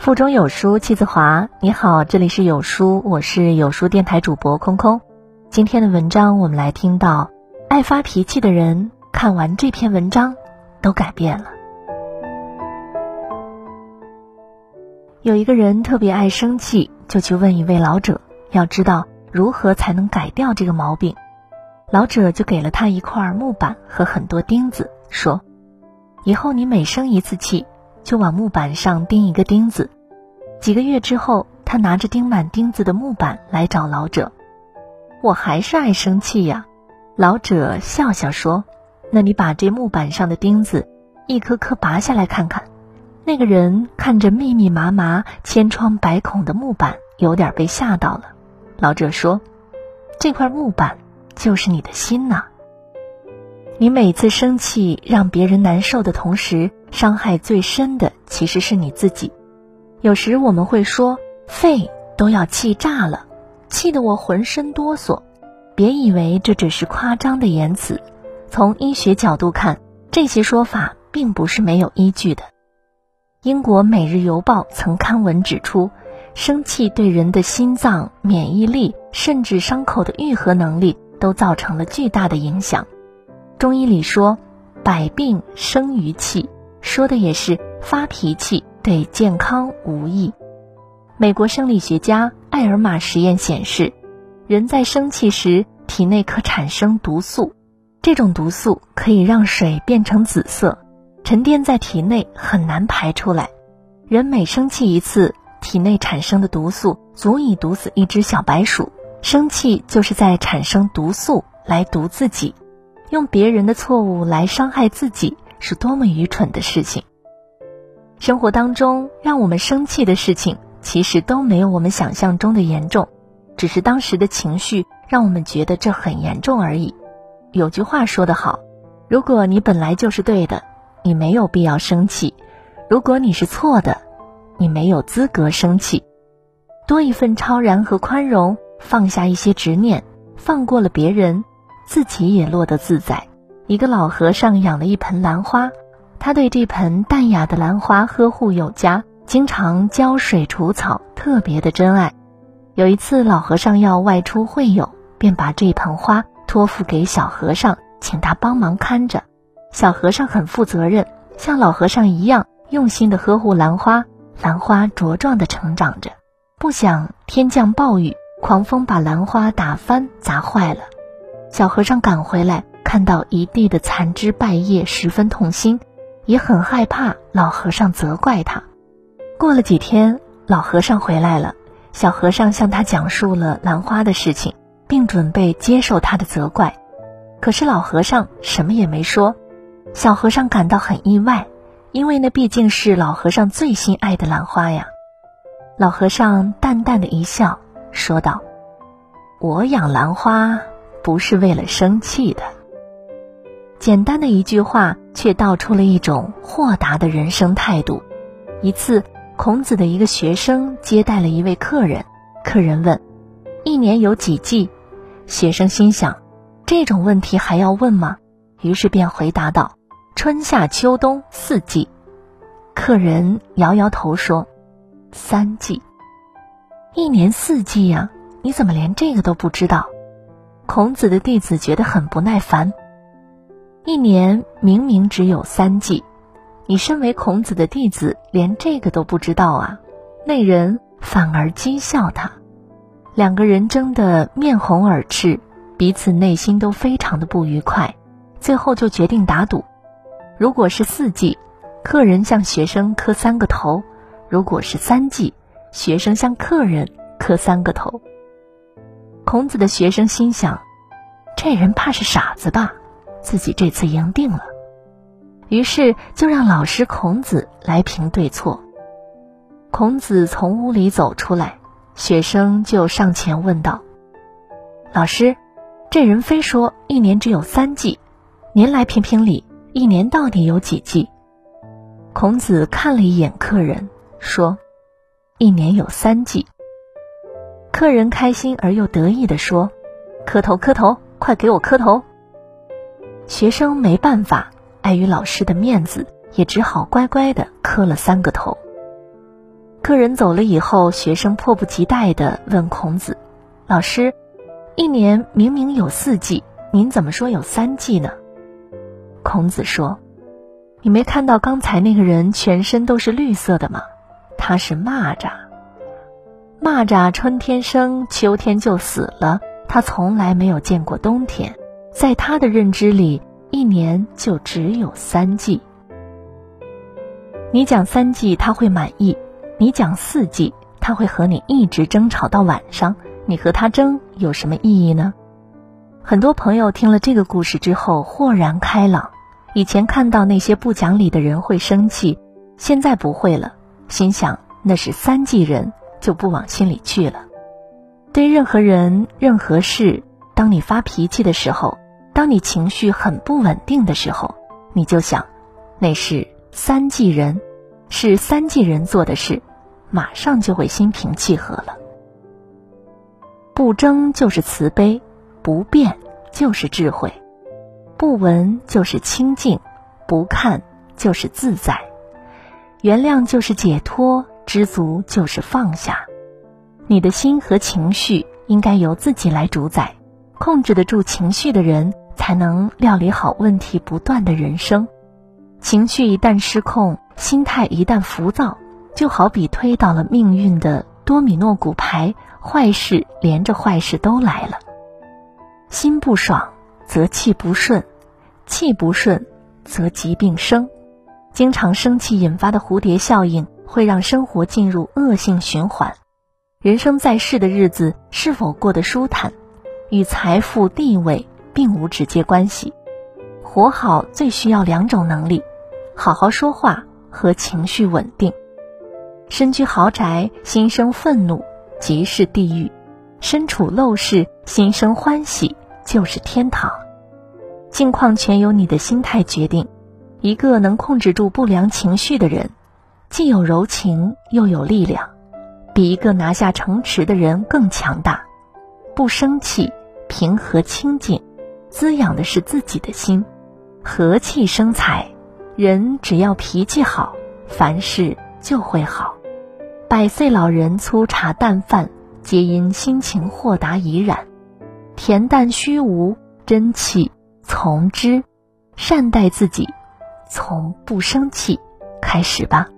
腹中有书气自华。你好，这里是有书，我是有书电台主播空空。今天的文章，我们来听到：爱发脾气的人看完这篇文章都改变了。有一个人特别爱生气，就去问一位老者，要知道如何才能改掉这个毛病。老者就给了他一块木板和很多钉子，说：“以后你每生一次气。”就往木板上钉一个钉子。几个月之后，他拿着钉满钉子的木板来找老者。我还是爱生气呀。老者笑笑说：“那你把这木板上的钉子一颗颗拔下来看看。”那个人看着密密麻麻、千疮百孔的木板，有点被吓到了。老者说：“这块木板就是你的心呐。你每次生气让别人难受的同时。”伤害最深的其实是你自己。有时我们会说，肺都要气炸了，气得我浑身哆嗦。别以为这只是夸张的言辞，从医学角度看，这些说法并不是没有依据的。英国《每日邮报》曾刊文指出，生气对人的心脏、免疫力，甚至伤口的愈合能力都造成了巨大的影响。中医里说，百病生于气。说的也是发脾气对健康无益。美国生理学家艾尔玛实验显示，人在生气时体内可产生毒素，这种毒素可以让水变成紫色，沉淀在体内很难排出来。人每生气一次，体内产生的毒素足以毒死一只小白鼠。生气就是在产生毒素来毒自己，用别人的错误来伤害自己。是多么愚蠢的事情！生活当中让我们生气的事情，其实都没有我们想象中的严重，只是当时的情绪让我们觉得这很严重而已。有句话说得好：如果你本来就是对的，你没有必要生气；如果你是错的，你没有资格生气。多一份超然和宽容，放下一些执念，放过了别人，自己也落得自在。一个老和尚养了一盆兰花，他对这盆淡雅的兰花呵护有加，经常浇水除草，特别的珍爱。有一次，老和尚要外出会友，便把这盆花托付给小和尚，请他帮忙看着。小和尚很负责任，像老和尚一样用心的呵护兰花，兰花茁壮的成长着。不想天降暴雨，狂风把兰花打翻砸坏了。小和尚赶回来。看到一地的残枝败叶，十分痛心，也很害怕老和尚责怪他。过了几天，老和尚回来了，小和尚向他讲述了兰花的事情，并准备接受他的责怪。可是老和尚什么也没说。小和尚感到很意外，因为那毕竟是老和尚最心爱的兰花呀。老和尚淡淡的一笑，说道：“我养兰花不是为了生气的。”简单的一句话，却道出了一种豁达的人生态度。一次，孔子的一个学生接待了一位客人，客人问：“一年有几季？”学生心想：“这种问题还要问吗？”于是便回答道：“春夏秋冬四季。”客人摇摇头说：“三季。”一年四季呀，你怎么连这个都不知道？孔子的弟子觉得很不耐烦。一年明明只有三季，你身为孔子的弟子，连这个都不知道啊？那人反而讥笑他，两个人争得面红耳赤，彼此内心都非常的不愉快。最后就决定打赌，如果是四季，客人向学生磕三个头；如果是三季，学生向客人磕三个头。孔子的学生心想，这人怕是傻子吧？自己这次赢定了，于是就让老师孔子来评对错。孔子从屋里走出来，学生就上前问道：“老师，这人非说一年只有三季，您来评评理，一年到底有几季？”孔子看了一眼客人，说：“一年有三季。”客人开心而又得意地说：“磕头磕头，快给我磕头！”学生没办法，碍于老师的面子，也只好乖乖的磕了三个头。客人走了以后，学生迫不及待地问孔子：“老师，一年明明有四季，您怎么说有三季呢？”孔子说：“你没看到刚才那个人全身都是绿色的吗？他是蚂蚱。蚂蚱春天生，秋天就死了。他从来没有见过冬天，在他的认知里，一年就只有三季。你讲三季，他会满意。”你讲四季，他会和你一直争吵到晚上。你和他争有什么意义呢？很多朋友听了这个故事之后豁然开朗。以前看到那些不讲理的人会生气，现在不会了。心想那是三季人，就不往心里去了。对任何人、任何事，当你发脾气的时候，当你情绪很不稳定的时候，你就想，那是三季人，是三季人做的事。马上就会心平气和了。不争就是慈悲，不变就是智慧，不闻就是清净，不看就是自在，原谅就是解脱，知足就是放下。你的心和情绪应该由自己来主宰，控制得住情绪的人，才能料理好问题不断的人生。情绪一旦失控，心态一旦浮躁。就好比推倒了命运的多米诺骨牌，坏事连着坏事都来了。心不爽则气不顺，气不顺则疾病生。经常生气引发的蝴蝶效应，会让生活进入恶性循环。人生在世的日子是否过得舒坦，与财富地位并无直接关系。活好最需要两种能力：好好说话和情绪稳定。身居豪宅，心生愤怒，即是地狱；身处陋室，心生欢喜，就是天堂。境况全由你的心态决定。一个能控制住不良情绪的人，既有柔情又有力量，比一个拿下城池的人更强大。不生气，平和清静，滋养的是自己的心。和气生财，人只要脾气好，凡事就会好。百岁老人粗茶淡饭，皆因心情豁达怡然。恬淡虚无，真气从之。善待自己，从不生气开始吧。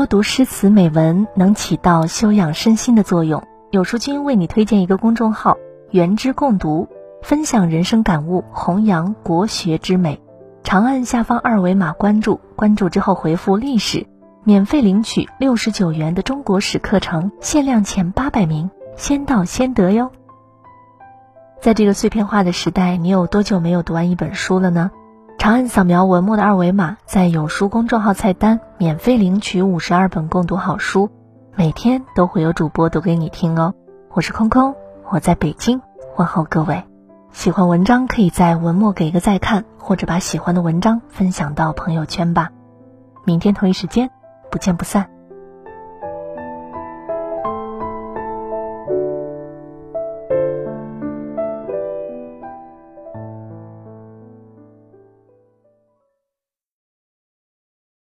多读诗词美文，能起到修养身心的作用。有书君为你推荐一个公众号：缘之共读。分享人生感悟，弘扬国学之美。长按下方二维码关注，关注之后回复“历史”，免费领取六十九元的中国史课程，限量前八百名，先到先得哟。在这个碎片化的时代，你有多久没有读完一本书了呢？长按扫描文末的二维码，在有书公众号菜单免费领取五十二本共读好书，每天都会有主播读给你听哦。我是空空，我在北京问候各位。喜欢文章，可以在文末给一个再看，或者把喜欢的文章分享到朋友圈吧。明天同一时间，不见不散。